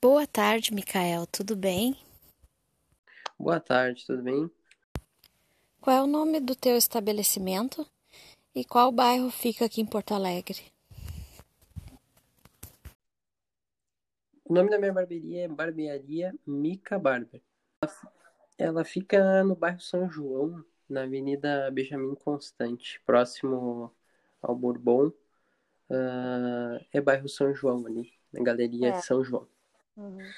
Boa tarde, Micael. Tudo bem? Boa tarde, tudo bem? Qual é o nome do teu estabelecimento e qual bairro fica aqui em Porto Alegre? O nome da minha barbearia é Barbearia Mica Barber. Ela fica no bairro São João, na Avenida Benjamin Constante, próximo ao Bourbon. Uh, é bairro São João ali, na Galeria é. São João. Uhum.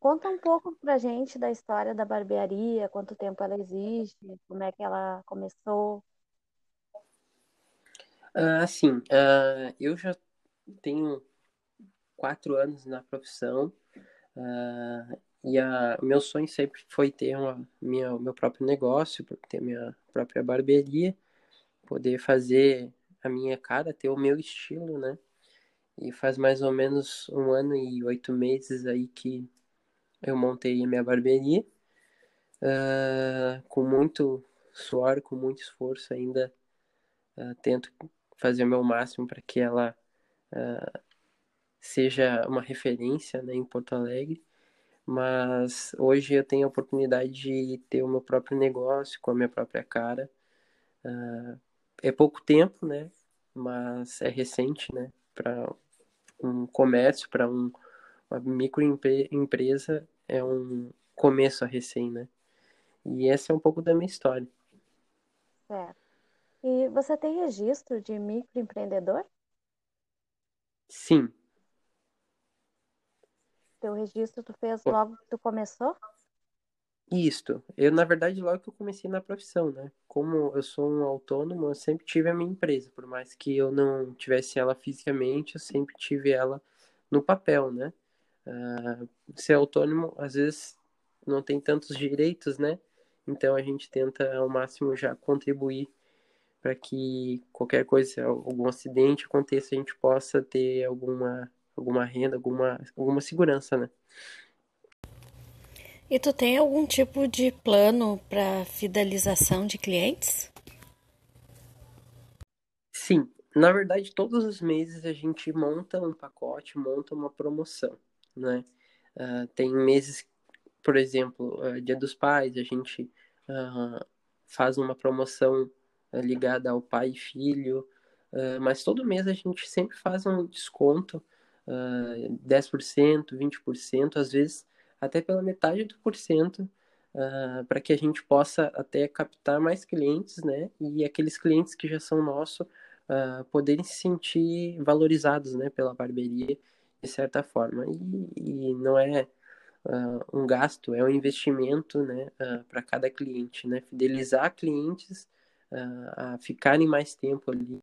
Conta um pouco pra gente da história da barbearia, quanto tempo ela existe, como é que ela começou. Uh, assim, uh, eu já tenho quatro anos na profissão uh, e o meu sonho sempre foi ter uma, minha, meu próprio negócio, ter minha própria barbearia, poder fazer a minha cara, ter o meu estilo, né? E faz mais ou menos um ano e oito meses aí que eu montei a minha barbearia. Uh, com muito suor, com muito esforço ainda uh, tento fazer o meu máximo para que ela uh, seja uma referência né, em Porto Alegre. Mas hoje eu tenho a oportunidade de ter o meu próprio negócio com a minha própria cara. é pouco tempo, né? Mas é recente, né? Para um comércio, para um, uma microempresa, é um começo a recém, né? E essa é um pouco da minha história. Certo. E você tem registro de microempreendedor? Sim. Teu registro tu fez logo que tu começou? Isto. Eu, na verdade, logo que eu comecei na profissão, né? Como eu sou um autônomo, eu sempre tive a minha empresa. Por mais que eu não tivesse ela fisicamente, eu sempre tive ela no papel, né? Uh, ser autônomo, às vezes, não tem tantos direitos, né? Então, a gente tenta, ao máximo, já contribuir para que qualquer coisa, algum acidente aconteça, a gente possa ter alguma, alguma renda, alguma, alguma segurança, né? E tu tem algum tipo de plano para fidelização de clientes? Sim, na verdade, todos os meses a gente monta um pacote, monta uma promoção, né? Uh, tem meses, por exemplo, uh, Dia dos Pais, a gente uh, faz uma promoção ligada ao pai e filho, mas todo mês a gente sempre faz um desconto, uh, 10%, 20%, às vezes até pela metade do porcento, uh, para que a gente possa até captar mais clientes, né? E aqueles clientes que já são nossos uh, poderem se sentir valorizados, né? Pela barbearia, de certa forma. E, e não é uh, um gasto, é um investimento, né? para cada cliente, né? Fidelizar clientes a ficarem mais tempo ali.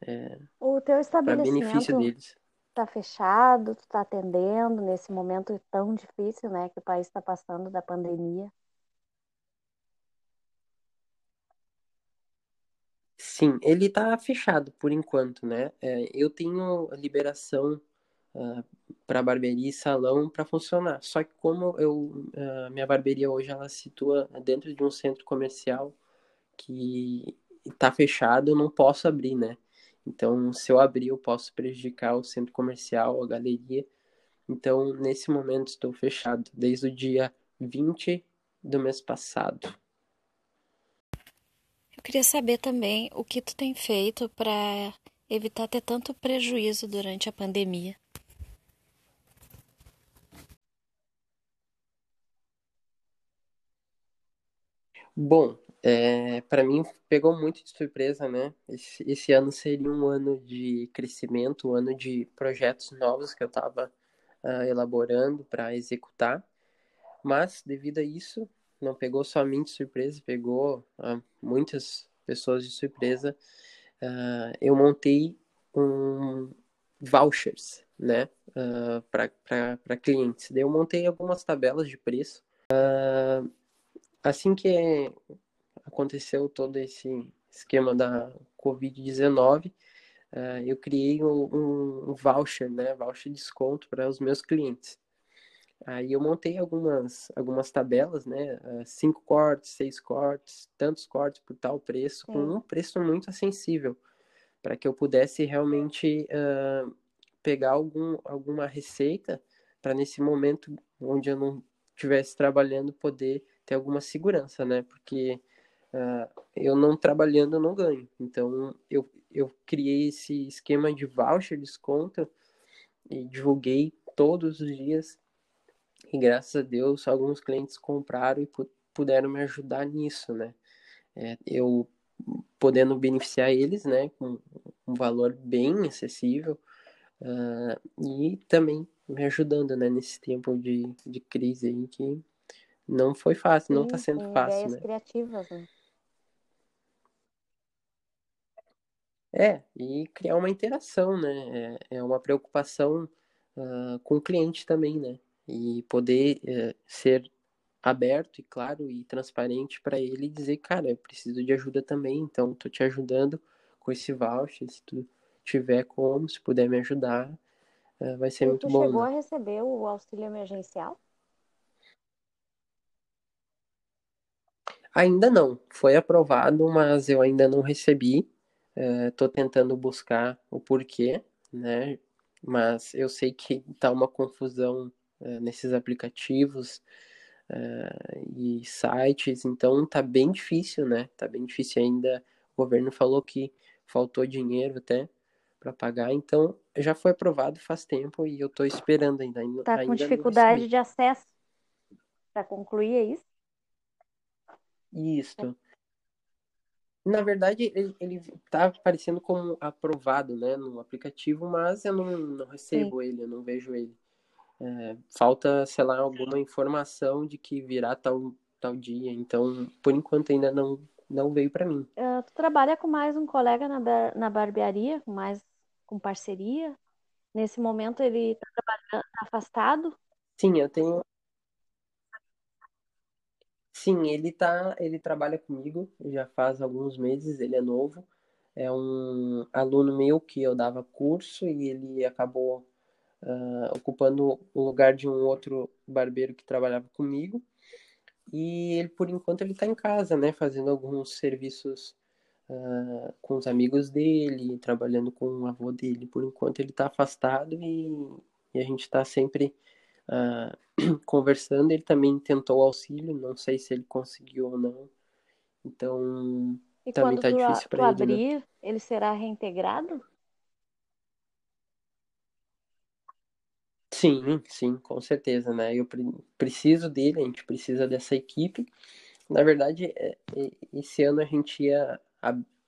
É, o teu estabelecimento benefício deles está fechado, tu está atendendo nesse momento tão difícil, né, que o país está passando da pandemia? Sim, ele está fechado por enquanto, né? É, eu tenho liberação uh, ah, para barbearia e salão para funcionar. Só que como eu, uh, minha barbearia hoje ela se situa dentro de um centro comercial que está fechado, eu não posso abrir, né? Então, se eu abrir, eu posso prejudicar o centro comercial, a galeria. Então, nesse momento, estou fechado desde o dia 20 do mês passado. Eu queria saber também o que tu tem feito para evitar ter tanto prejuízo durante a pandemia. Bom, é, para mim pegou muito de surpresa, né? Esse, esse, ano seria um ano de crescimento, um ano de projetos novos que eu estava uh, ah, elaborando para executar. Mas devido a isso, não pegou só a mim de surpresa, pegou uh, muitas pessoas de surpresa. Uh, eu montei um vouchers, né, para clientes. Eu montei algumas tabelas de preço. assim que aconteceu todo esse esquema da Covid-19, uh, eh, eu criei um, um, voucher, né, voucher de desconto para os meus clientes. Aí eu montei algumas, algumas tabelas, né, uh, cinco cortes, seis cortes, tantos cortes por tal preço, Sim. com um preço muito acessível, para que eu pudesse realmente uh, pegar algum, alguma receita para nesse momento onde eu não estivesse trabalhando poder ter alguma segurança, né? Porque uh, eu não trabalhando eu não ganho. Então eu, eu criei esse esquema de voucher desconto e divulguei todos os dias. E graças a Deus alguns clientes compraram e puderam me ajudar nisso, né? É, eu podendo beneficiar eles, né, com um valor bem acessível uh, e também me ajudando, né, nesse tempo de, de crise aí que não foi fácil, sim, não está sendo fácil, ideias né? criativas, né? É, e criar uma interação, né? É, é uma preocupação uh, com o cliente também, né? E poder uh, ser aberto e claro e transparente para ele dizer, cara, eu preciso de ajuda também, então tô te ajudando com esse voucher, se tu tiver como, se puder me ajudar, uh, vai ser e muito bom. Você chegou né? a receber o auxílio emergencial? Ainda não, foi aprovado, mas eu ainda não recebi. Estou uh, tentando buscar o porquê, né? Mas eu sei que tá uma confusão uh, nesses aplicativos uh, e sites, então tá bem difícil, né? Tá bem difícil ainda. O governo falou que faltou dinheiro até para pagar, então já foi aprovado faz tempo e eu estou esperando ainda. Tá com dificuldade de acesso para concluir, é isso? Isso. Na verdade, ele, ele tá aparecendo como aprovado, né, no aplicativo, mas eu não, não recebo Sim. ele, eu não vejo ele. É, falta, sei lá, alguma informação de que virá tal, tal dia. Então, por enquanto, ainda não, não veio para mim. Uh, tu trabalha com mais um colega na, na barbearia, com mais com parceria? Nesse momento ele está trabalhando tá afastado? Sim, eu tenho. Sim, ele tá, ele trabalha comigo já faz alguns meses, ele é novo. É um aluno meu que eu dava curso e ele acabou uh, ocupando o lugar de um outro barbeiro que trabalhava comigo. E ele, por enquanto, ele está em casa, né, fazendo alguns serviços uh, com os amigos dele, trabalhando com o avô dele. Por enquanto, ele está afastado e, e, a gente está sempre uh, conversando. Ele também tentou auxílio, não sei se ele conseguiu ou não. Então, e também está difícil para ele. Né? abrir, né? ele será reintegrado? Sim, sim, com certeza, né? Eu preciso dele, a gente precisa dessa equipe. Na verdade, é, esse ano a gente ia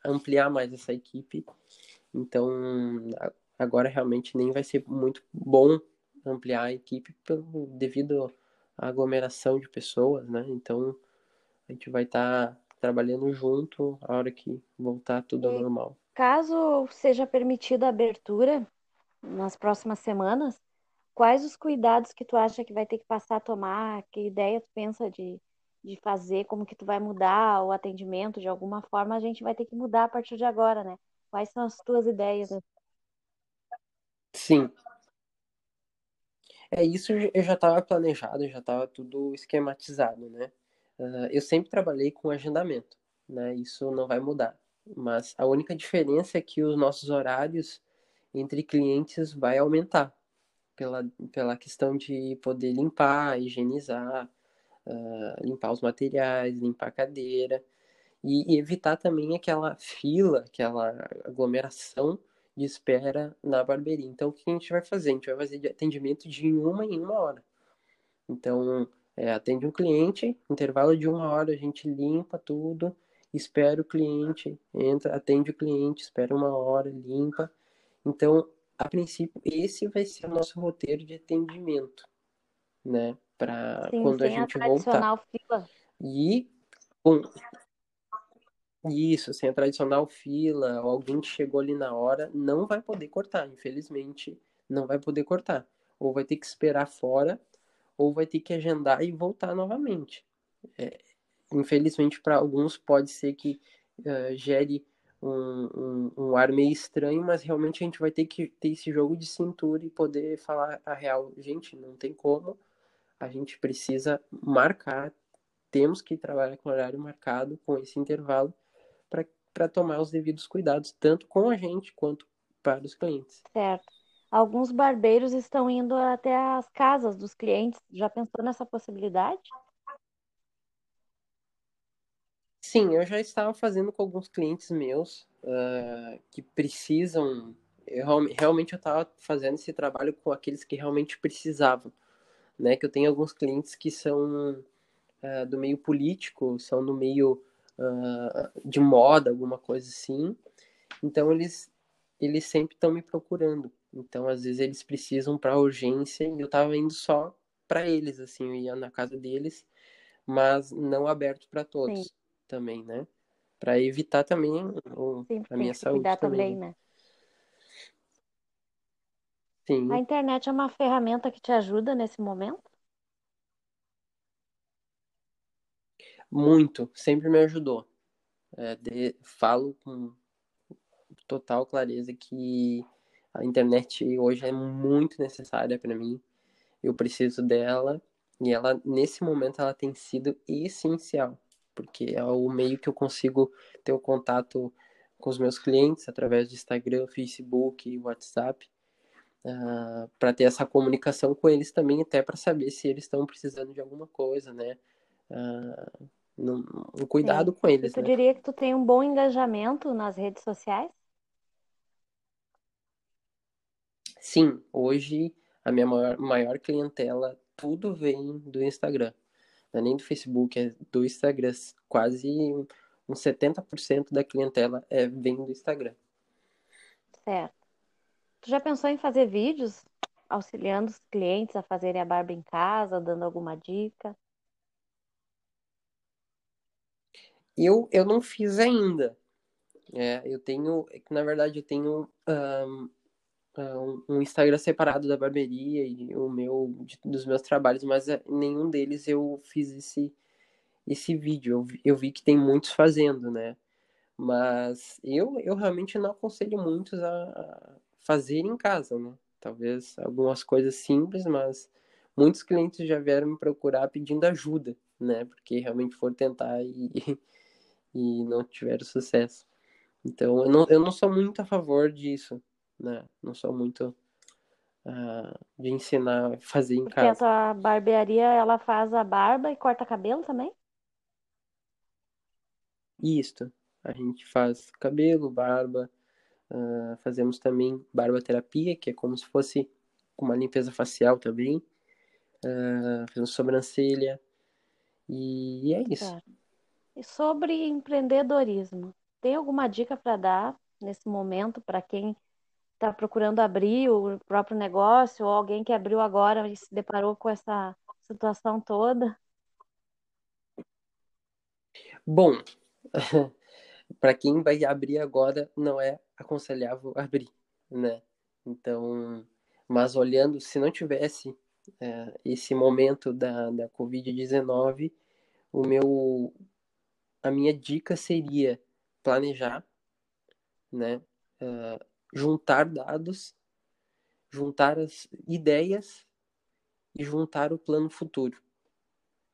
ampliar mais essa equipe, então agora realmente nem vai ser muito bom ampliar a equipe pelo, devido à aglomeração de pessoas, né? Então a gente vai estar tá trabalhando junto a hora que voltar tudo ao normal. Caso seja permitida a abertura nas próximas semanas, quais os cuidados que tu acha que vai ter que passar a tomar? Que ideia tu pensa de, de fazer? Como que tu vai mudar o atendimento? De alguma forma a gente vai ter que mudar a partir de agora, né? Quais são as tuas ideias? Sim. É isso, eu já estava planejado, já estava tudo esquematizado, né? Uh, eu sempre trabalhei com agendamento, né? Isso não vai mudar. Mas a única diferença é que os nossos horários entre clientes vai aumentar pela, pela questão de poder limpar, higienizar, uh, limpar os materiais, limpar a cadeira e, e, evitar também aquela fila, aquela aglomeração de espera na barbearia. Então, o que a gente vai fazer? A gente vai fazer atendimento de uma em uma hora. Então, é, atende um cliente, intervalo de uma hora, a gente limpa tudo, espera o cliente, entra, atende o cliente, espera uma hora, limpa. Então, a princípio, esse vai ser o nosso roteiro de atendimento, né? Para quando a gente a voltar. Fila. E com isso, sem a tradicional fila, alguém que chegou ali na hora, não vai poder cortar, infelizmente, não vai poder cortar. Ou vai ter que esperar fora, ou vai ter que agendar e voltar novamente. É, infelizmente, para alguns, pode ser que uh, gere um, um, um, ar meio estranho, mas realmente a gente vai ter que ter esse jogo de cintura e poder falar a real. Gente, não tem como, a gente precisa marcar, temos que trabalhar com horário marcado, com esse intervalo, para tomar os devidos cuidados, tanto com a gente quanto para os clientes. Certo. alguns barbeiros estão indo até as casas dos clientes. Já pensou nessa possibilidade? Sim, eu já estava fazendo com alguns clientes meus uh, que precisam. Eu, realmente eu estava fazendo esse trabalho com aqueles que realmente precisavam, né? Que eu tenho alguns clientes que são uh, do meio político, são do meio uh, de moda, alguma coisa assim. Então eles eles sempre estão me procurando. Então às vezes eles precisam para urgência e eu estava indo só para eles, assim, eu ia na casa deles, mas não aberto para todos. Sim também, né? Para evitar também o, Sim, a minha saúde cuidar também, né? Sim. A internet é uma ferramenta que te ajuda nesse momento? Muito, sempre me ajudou. É, de, falo com total clareza que a internet hoje é muito necessária para mim. Eu preciso dela e ela nesse momento ela tem sido essencial porque é o meio que eu consigo ter o contato com os meus clientes através de Instagram, Facebook e WhatsApp, uh, ah, para ter essa comunicação com eles também, até para saber se eles estão precisando de alguma coisa, né? Uh, um cuidado Sim. com eles. Tu né? diria que tu tem um bom engajamento nas redes sociais? Sim, hoje a minha maior, maior clientela tudo vem do Instagram não é nem do Facebook, é do Instagram. Quase uns 70% da clientela é, vem do Instagram. Certo. Tu já pensou em fazer vídeos auxiliando os clientes a fazerem a barba em casa, dando alguma dica? Eu, eu não fiz ainda. É, eu tenho, é na verdade, eu tenho um, um Instagram separado da barbearia e o meu de, dos meus trabalhos, mas é, nenhum deles eu fiz esse esse vídeo. Eu, eu vi que tem muitos fazendo, né? Mas eu, eu realmente não aconselho muitos a fazer em casa, né? Talvez algumas coisas simples, mas muitos clientes já vieram me procurar pedindo ajuda, né? Porque realmente foram tentar e, e não tiveram sucesso. Então, eu não, eu não sou muito a favor disso, né? Não sou muito uh, de ensinar a fazer em Porque casa. Porque a tua barbearia, ela faz a barba e corta cabelo também? Isso. A gente faz cabelo, barba, uh, fazemos também barba-terapia, que é como se fosse uma limpeza facial também. Uh, fazemos sobrancelha. E é isso. E sobre empreendedorismo, tem alguma dica para dar nesse momento para quem está procurando abrir o próprio negócio, ou alguém que abriu agora e se deparou com essa situação toda? Bom, para quem vai abrir agora, não é aconselhável abrir, né? Então, mas olhando, se não tivesse é, esse momento da, da Covid-19, o meu, a minha dica seria planejar, né? Uh, juntar dados, juntar as ideias e juntar o plano futuro,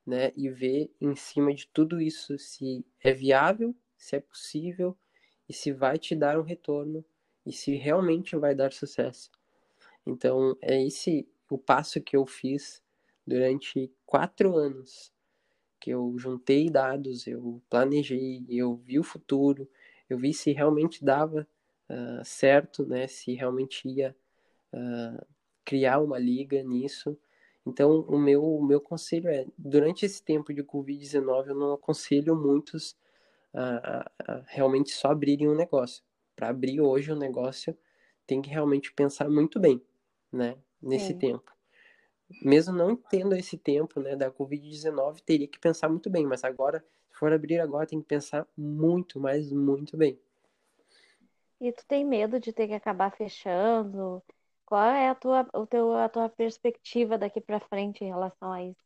né? E ver em cima de tudo isso se é viável, se é possível e se vai te dar um retorno e se realmente vai dar sucesso. Então é esse o passo que eu fiz durante quatro anos, que eu juntei dados, eu planejei, eu vi o futuro, eu vi se realmente dava uh, certo, né? Se realmente ia uh, criar uma liga nisso. Então, o meu, o meu conselho é, durante esse tempo de Covid-19, eu não aconselho muitos a, a, realmente só abrirem um negócio. Para abrir hoje um negócio, tem que realmente pensar muito bem, né? Nesse Sim. tempo. Mesmo não tendo esse tempo, né, da Covid-19, teria que pensar muito bem. Mas agora, se for abrir agora, tem que pensar muito, mas muito bem. E tu tem medo de ter que acabar fechando? Qual é a tua, o teu, a tua perspectiva daqui para frente em relação a isso?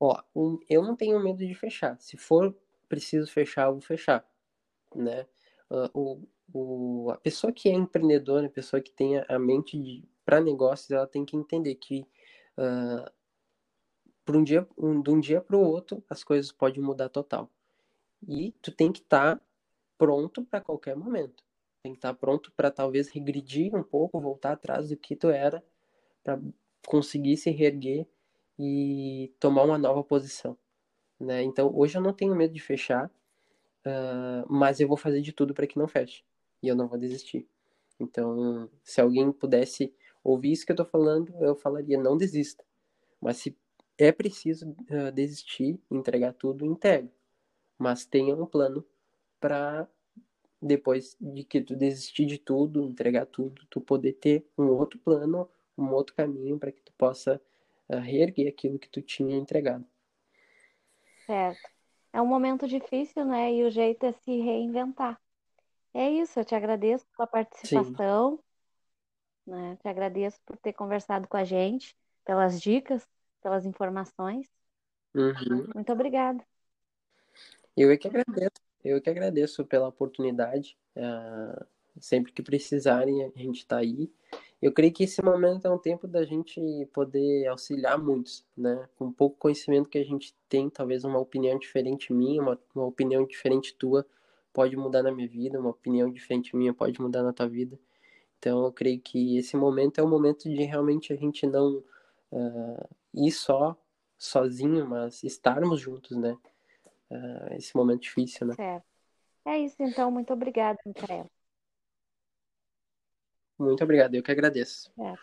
Ó, eu não tenho medo de fechar. Se for preciso fechar, eu vou fechar, né? Uh, o, o, a pessoa que é empreendedora, a pessoa que tem a mente para negócios, ela tem que entender que uh, por um dia, um, de um dia para o outro, as coisas podem mudar total. E tu tem que estar tá pronto para qualquer momento, tem que estar pronto para talvez regredir um pouco, voltar atrás do que tu era, para conseguir se reerguer e tomar uma nova posição. Né? Então, hoje eu não tenho medo de fechar, uh, mas eu vou fazer de tudo para que não feche. E eu não vou desistir. Então, se alguém pudesse ouvir isso que eu estou falando, eu falaria: não desista. Mas se é preciso uh, desistir, entregar tudo, entrega. Mas tenha um plano para depois de que tu desistir de tudo, entregar tudo, tu poder ter um outro plano, um outro caminho para que tu possa uh, reerguer aquilo que tu tinha entregado. Certo. É um momento difícil, né? E o jeito é se reinventar. É isso, eu te agradeço pela participação, Sim. Né? Te agradeço por ter conversado com a gente, pelas dicas, pelas informações. Uhum. Muito obrigada. Eu é que agradeço. Eu que agradeço pela oportunidade. Uh, sempre que precisarem, a gente está aí. Eu creio que esse momento é um tempo da gente poder auxiliar muitos, né? Com pouco conhecimento que a gente tem, talvez uma opinião diferente minha, uma, uma opinião diferente tua pode mudar na minha vida, uma opinião diferente minha pode mudar na tua vida. Então, eu creio que esse momento é o momento de realmente a gente não uh, ir só, sozinho, mas estarmos juntos, né? uh, esse momento difícil, né? Certo. É isso, então. Muito obrigada, Micaela. Muito obrigado, eu que agradeço. É.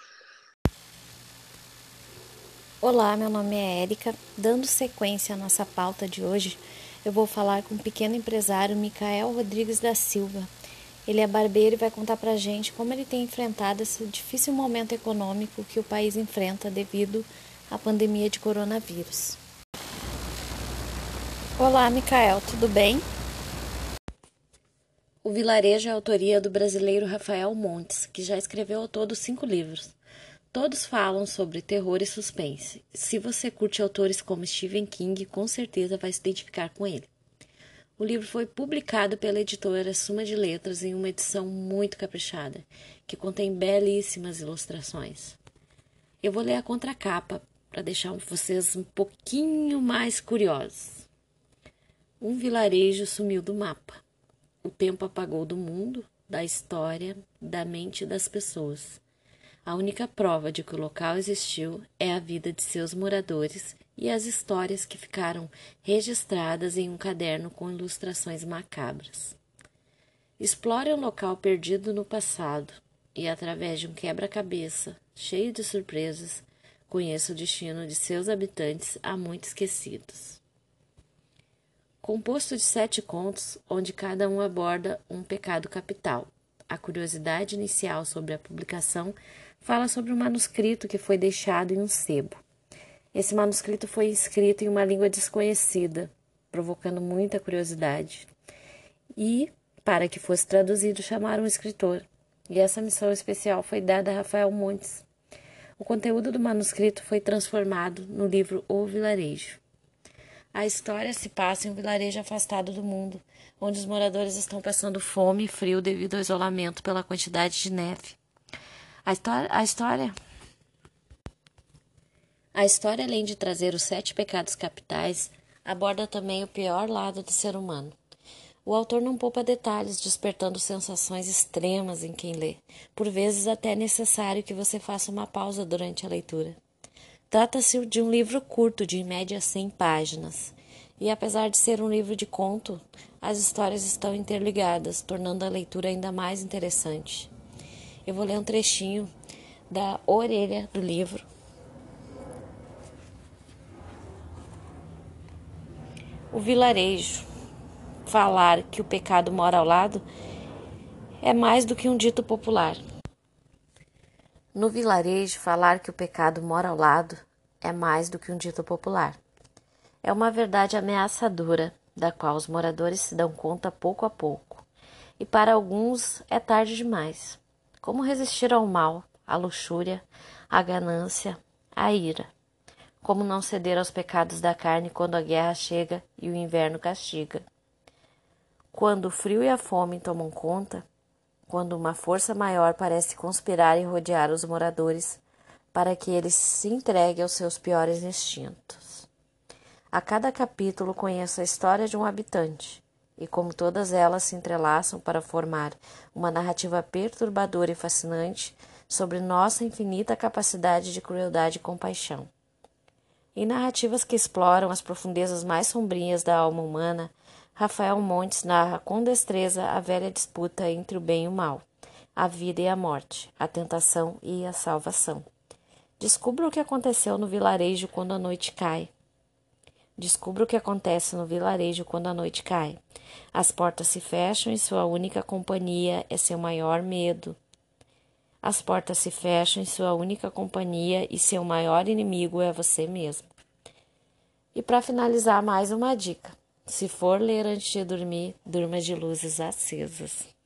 Olá, meu nome é Érica. Dando sequência à nossa pauta de hoje, eu vou falar com o pequeno empresário Micael Rodrigues da Silva. Ele é barbeiro e vai contar pra gente como ele tem enfrentado esse difícil momento econômico que o país enfrenta devido à pandemia de coronavírus. Olá, Micael, tudo bem? O Vilarejo é a autoria do brasileiro Rafael Montes, que já escreveu ao todo cinco livros. Todos falam sobre terror e suspense. Se você curte autores como Stephen King, com certeza vai se identificar com ele. O livro foi publicado pela editora Suma de Letras em uma edição muito caprichada, que contém belíssimas ilustrações. Eu vou ler a contracapa para deixar vocês um pouquinho mais curiosos. Um vilarejo sumiu do mapa. O tempo apagou do mundo, da história, da mente das pessoas. A única prova de que o local existiu é a vida de seus moradores e as histórias que ficaram registradas em um caderno com ilustrações macabras. Explore um local perdido no passado e, através de um quebra-cabeça cheio de surpresas, conheça o destino de seus habitantes há muito esquecidos composto de sete contos, onde cada um aborda um pecado capital. A curiosidade inicial sobre a publicação fala sobre um manuscrito que foi deixado em um sebo. Esse manuscrito foi escrito em uma língua desconhecida, provocando muita curiosidade. E, para que fosse traduzido, chamaram um escritor. E essa missão especial foi dada a Rafael Montes. O conteúdo do manuscrito foi transformado no livro O Vilarejo. A história se passa em um vilarejo afastado do mundo, onde os moradores estão passando fome e frio devido ao isolamento pela quantidade de neve. A história, a história, a história, além de trazer os sete pecados capitais, aborda também o pior lado do ser humano. O autor não poupa detalhes, despertando sensações extremas em quem lê. Por vezes até é necessário que você faça uma pausa durante a leitura. Trata-se de um livro curto, de em média 100 páginas. E apesar de ser um livro de conto, as histórias estão interligadas, tornando a leitura ainda mais interessante. Eu vou ler um trechinho da orelha do livro. O vilarejo. Falar que o pecado mora ao lado é mais do que um dito popular. No vilarejo, falar que o pecado mora ao lado é mais do que um dito popular. É uma verdade ameaçadora, da qual os moradores se dão conta pouco a pouco. E para alguns é tarde demais. Como resistir ao mal, à luxúria, à ganância, à ira? Como não ceder aos pecados da carne quando a guerra chega e o inverno castiga? Quando o frio e a fome tomam conta, quando uma força maior parece conspirar e rodear os moradores para que eles se entreguem aos seus piores instintos. A cada capítulo conheço a história de um habitante e como todas elas se entrelaçam para formar uma narrativa perturbadora e fascinante sobre nossa infinita capacidade de crueldade e compaixão. Em narrativas que exploram as profundezas mais sombrias da alma humana, Rafael Montes narra com destreza a velha disputa entre o bem e o mal, a vida e a morte, a tentação e a salvação. Descubra o que aconteceu no vilarejo quando a noite cai. Descubra o que acontece no vilarejo quando a noite cai. As portas se fecham e sua única companhia é seu maior medo. As portas se fecham e sua única companhia e seu maior inimigo é você mesmo. E para finalizar, mais uma dica: se for ler antes de dormir, durma de luzes acesas.